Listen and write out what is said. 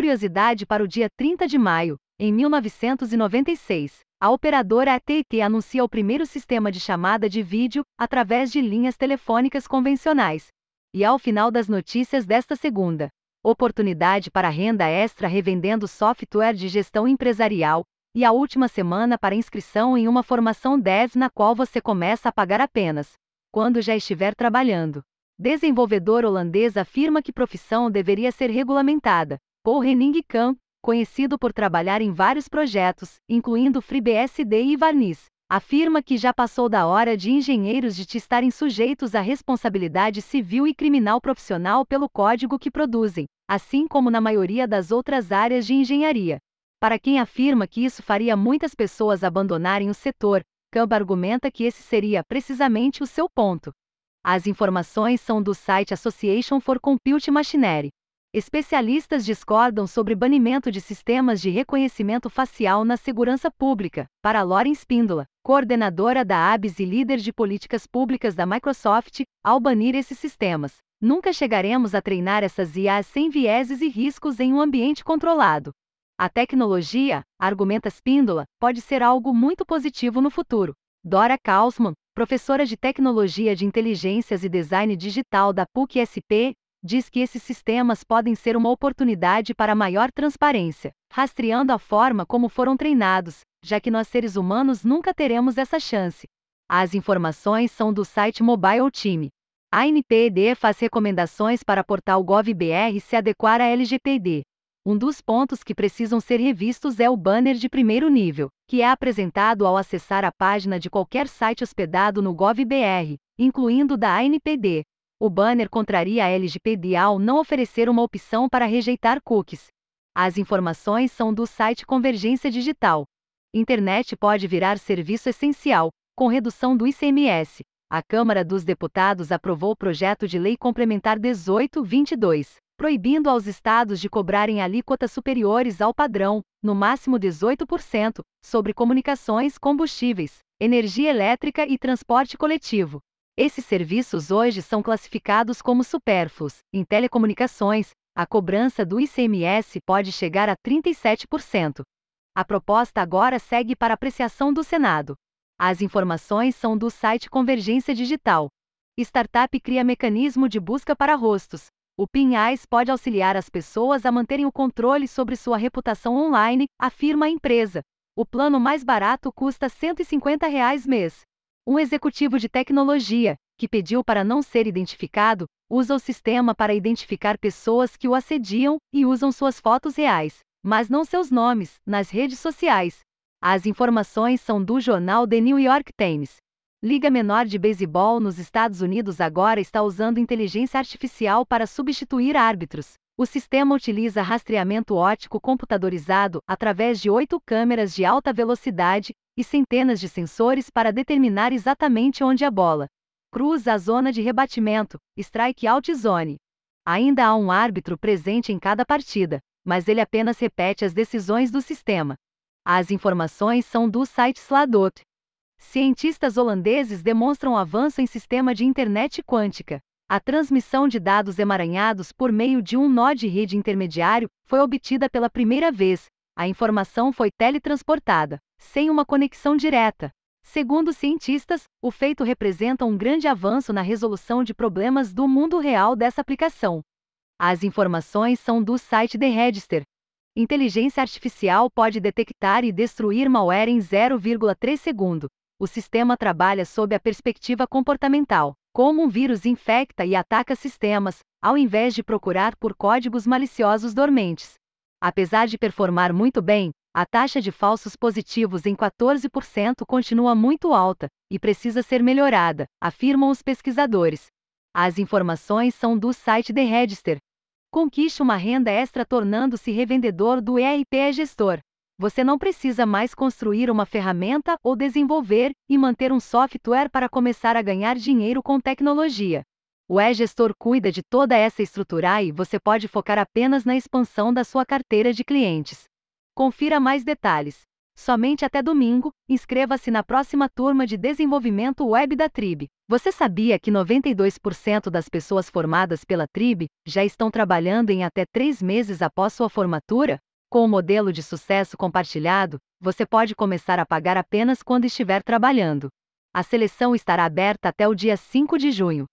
curiosidade para o dia 30 de maio, em 1996, a operadora AT&T anuncia o primeiro sistema de chamada de vídeo através de linhas telefônicas convencionais. E ao final das notícias desta segunda, oportunidade para renda extra revendendo software de gestão empresarial, e a última semana para inscrição em uma formação Dev na qual você começa a pagar apenas quando já estiver trabalhando. Desenvolvedor holandês afirma que profissão deveria ser regulamentada. Paul Henning Kamp, conhecido por trabalhar em vários projetos, incluindo FreeBSD e Varniz, afirma que já passou da hora de engenheiros de estarem sujeitos à responsabilidade civil e criminal profissional pelo código que produzem, assim como na maioria das outras áreas de engenharia. Para quem afirma que isso faria muitas pessoas abandonarem o setor, Camp argumenta que esse seria precisamente o seu ponto. As informações são do site Association for Compute Machinery. Especialistas discordam sobre banimento de sistemas de reconhecimento facial na segurança pública, para Lauren Spindola, coordenadora da ABS e líder de políticas públicas da Microsoft, ao banir esses sistemas. Nunca chegaremos a treinar essas IAs sem vieses e riscos em um ambiente controlado. A tecnologia, argumenta Spindola, pode ser algo muito positivo no futuro. Dora Kaufman, professora de Tecnologia de Inteligências e Design Digital da PUC-SP, diz que esses sistemas podem ser uma oportunidade para maior transparência, rastreando a forma como foram treinados, já que nós seres humanos nunca teremos essa chance. As informações são do site Mobile Team. A NPD faz recomendações para portal GovBR se adequar à LGPD. Um dos pontos que precisam ser revistos é o banner de primeiro nível, que é apresentado ao acessar a página de qualquer site hospedado no GovBR, incluindo da ANPD, o banner contraria a LGPD ao não oferecer uma opção para rejeitar cookies. As informações são do site Convergência Digital. Internet pode virar serviço essencial, com redução do ICMS. A Câmara dos Deputados aprovou o projeto de lei complementar 1822, proibindo aos estados de cobrarem alíquotas superiores ao padrão, no máximo 18%, sobre comunicações, combustíveis, energia elétrica e transporte coletivo. Esses serviços hoje são classificados como supérfluos. Em telecomunicações, a cobrança do ICMS pode chegar a 37%. A proposta agora segue para apreciação do Senado. As informações são do site Convergência Digital. Startup cria mecanismo de busca para rostos. O PIN Eyes pode auxiliar as pessoas a manterem o controle sobre sua reputação online, afirma a empresa. O plano mais barato custa 150 reais mês. Um executivo de tecnologia, que pediu para não ser identificado, usa o sistema para identificar pessoas que o assediam e usam suas fotos reais, mas não seus nomes, nas redes sociais. As informações são do jornal The New York Times. Liga Menor de Beisebol nos Estados Unidos agora está usando inteligência artificial para substituir árbitros. O sistema utiliza rastreamento óptico computadorizado através de oito câmeras de alta velocidade e centenas de sensores para determinar exatamente onde a bola cruza a zona de rebatimento, strike out zone. Ainda há um árbitro presente em cada partida, mas ele apenas repete as decisões do sistema. As informações são do site Sladot. Cientistas holandeses demonstram avanço em sistema de internet quântica. A transmissão de dados emaranhados por meio de um nó de rede intermediário foi obtida pela primeira vez. A informação foi teletransportada, sem uma conexão direta. Segundo cientistas, o feito representa um grande avanço na resolução de problemas do mundo real dessa aplicação. As informações são do site The Register. Inteligência artificial pode detectar e destruir malware em 0,3 segundo. O sistema trabalha sob a perspectiva comportamental, como um vírus infecta e ataca sistemas, ao invés de procurar por códigos maliciosos dormentes. Apesar de performar muito bem, a taxa de falsos positivos em 14% continua muito alta e precisa ser melhorada, afirmam os pesquisadores. As informações são do site The Register. Conquiste uma renda extra tornando-se revendedor do ERP Gestor. Você não precisa mais construir uma ferramenta ou desenvolver e manter um software para começar a ganhar dinheiro com tecnologia. O e-gestor cuida de toda essa estrutura e você pode focar apenas na expansão da sua carteira de clientes. Confira mais detalhes. Somente até domingo, inscreva-se na próxima turma de desenvolvimento web da Tribe. Você sabia que 92% das pessoas formadas pela Tribe já estão trabalhando em até três meses após sua formatura? Com o modelo de sucesso compartilhado, você pode começar a pagar apenas quando estiver trabalhando. A seleção estará aberta até o dia 5 de junho.